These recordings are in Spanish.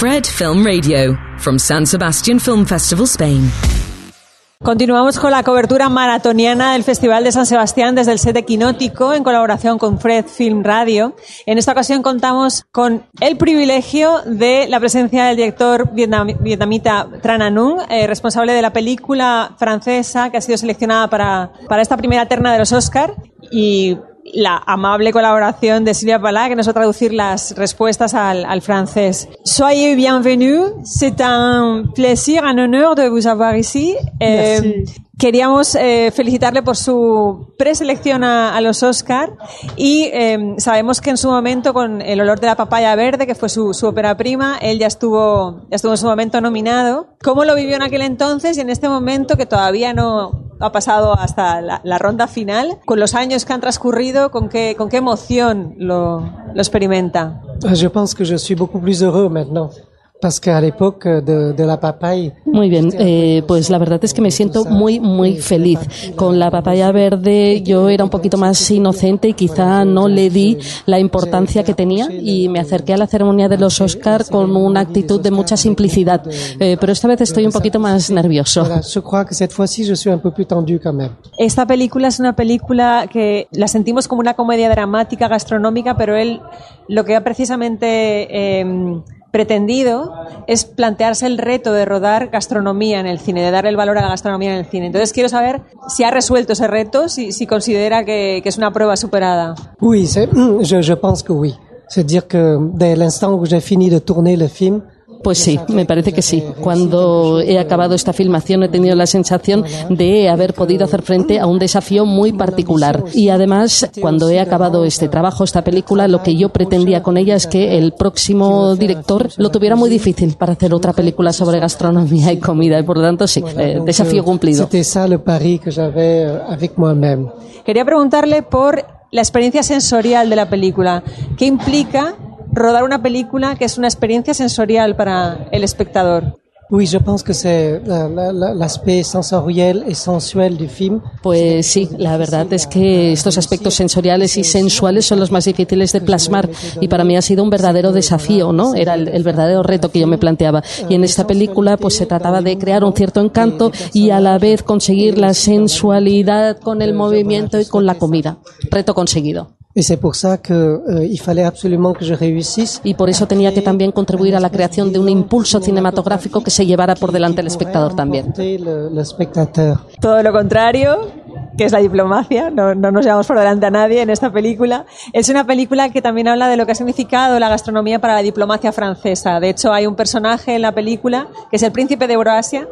Fred Film Radio, from San Sebastian Film Festival, Spain. Continuamos con la cobertura maratoniana del Festival de San Sebastián desde el set de Quinótico en colaboración con Fred Film Radio. En esta ocasión contamos con el privilegio de la presencia del director vietnamita Tran Anung, eh, responsable de la película francesa que ha sido seleccionada para, para esta primera terna de los Oscar y la amable colaboración de Silvia Palá, que nos va a traducir las respuestas al, al francés. Soyez bienvenus, c'est un plaisir, un honneur de vous avoir ici. Eh, queríamos eh, felicitarle por su preselección a, a los Oscar y eh, sabemos que en su momento con El olor de la papaya verde, que fue su, su ópera prima, él ya estuvo, ya estuvo en su momento nominado. ¿Cómo lo vivió en aquel entonces y en este momento que todavía no ha pasado hasta la, la ronda final? Con los años que han transcurrido, ¿con qué, con qué emoción lo, lo experimenta? Je pense que je suis beaucoup plus heureux maintenant. Qu'à l'époque de, de, la papaya. Muy bien, eh, pues la verdad es que me siento muy, muy feliz. Con la papaya verde yo era un poquito más inocente y quizá no le di la importancia que tenía y me acerqué a la ceremonia de los Oscar con una actitud de mucha simplicidad. Eh, pero esta vez estoy un poquito más nervioso. Esta película es una película que la sentimos como una comedia dramática, gastronómica, pero él lo que ha precisamente... Eh, pretendido es plantearse el reto de rodar gastronomía en el cine, de darle el valor a la gastronomía en el cine. Entonces quiero saber si ha resuelto ese reto, si, si considera que, que, es una prueba superada. Oui, je, je pense que oui. C'est-à-dire que dès l'instant où j'ai fini de tourner le film, Pues sí, me parece que sí. Cuando he acabado esta filmación he tenido la sensación de haber podido hacer frente a un desafío muy particular. Y además, cuando he acabado este trabajo, esta película, lo que yo pretendía con ella es que el próximo director lo tuviera muy difícil para hacer otra película sobre gastronomía y comida. Y por lo tanto, sí, eh, desafío cumplido. Quería preguntarle por la experiencia sensorial de la película. ¿Qué implica rodar una película que es una experiencia sensorial para el espectador. Oui, je pense que c'est l'aspect sensoriel et sensuel du film. Pues sí, la verdad es que estos aspectos sensoriales y sensuales son los más difíciles de plasmar y para mí ha sido un verdadero desafío, ¿no? Era el, el verdadero reto que yo me planteaba. Y en esta película pues se trataba de crear un cierto encanto y a la vez conseguir la sensualidad con el movimiento y con la comida. Reto conseguido. Y c'est pour ça que euh, il fallait absolument que je réussisse. Y por eso tenía que también contribuir a la creación de un impulso cinematográfico que se llevara por delante el espectador también. Todo lo contrario, que es la diplomacia, no, no, nos llevamos por delante a nadie en esta película. Es una película que también habla de lo que ha significado la gastronomía para la diplomacia francesa. De hecho, hay un personaje en la película, que es el príncipe de Euroasia,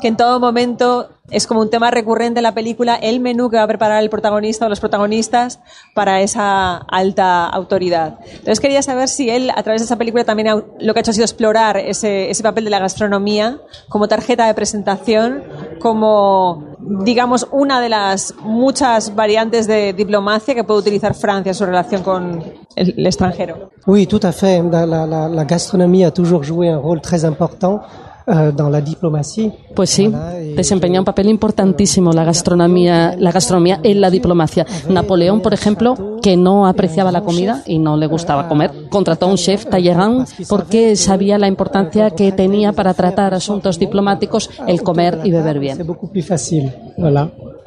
que en todo momento es como un tema recurrente en la película, el menú que va a preparar el protagonista o los protagonistas para esa alta autoridad. Entonces quería saber si él, a través de esa película, también lo que ha hecho ha sido explorar ese, ese papel de la gastronomía como tarjeta de presentación, como, digamos, una de las muchas variantes de diplomacia que puede utilizar Francia en su relación con el, extranjero. Oui, tout à fait. La, la, la gastronomie a toujours joué un rôle très important dans la diplomacia. Pues sí, desempeña un papel importantísimo la gastronomía, la gastronomía en la diplomacia. Napoleón, por ejemplo, que no apreciaba la comida y no le gustaba comer, contrató a un chef Talleyrand porque sabía la importancia que tenía para tratar asuntos diplomáticos el comer y beber bien.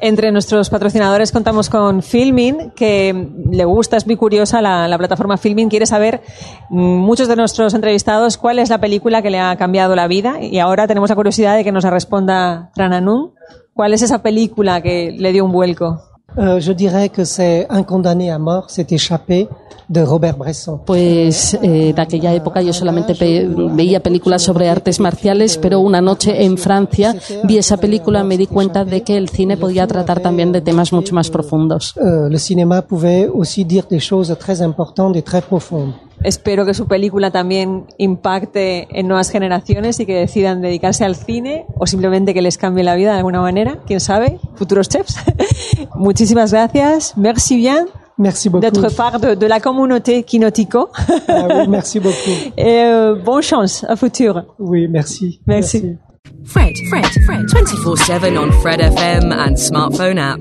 Entre nuestros patrocinadores contamos con Filmin, que le gusta, es muy curiosa la, la, plataforma Filmin, quiere saber muchos de nuestros entrevistados cuál es la película que le ha cambiado la vida y ahora tenemos la curiosidad de que nos responda Trananun. ¿Cuál es esa película que le dio un vuelco? Uh, je dirais que c'est Un condamné à mort s'est échappé de Robert Bresson. Pues eh, aquella época yo solamente veía películas sobre artes marciales, pero una noche en Francia vi esa película y me di cuenta de que el cine podía tratar también de temas mucho más profundos. Uh, le cinéma pouvait aussi dire des choses très importantes et très profondes. Espero que su película también impacte en nuevas generaciones y que decidan dedicarse al cine o simplemente que les cambie la vida de alguna manera. ¿Quién sabe? Futuros chefs. Muchísimas gracias. Merci bien. Merci beaucoup. D'être part de, de, la communauté Kinotico. ah oui, merci beaucoup. Et euh, bonne chance à futur. Oui, merci. Merci. merci. Fred, Fred, Fred, 24-7 on Fred FM and smartphone app.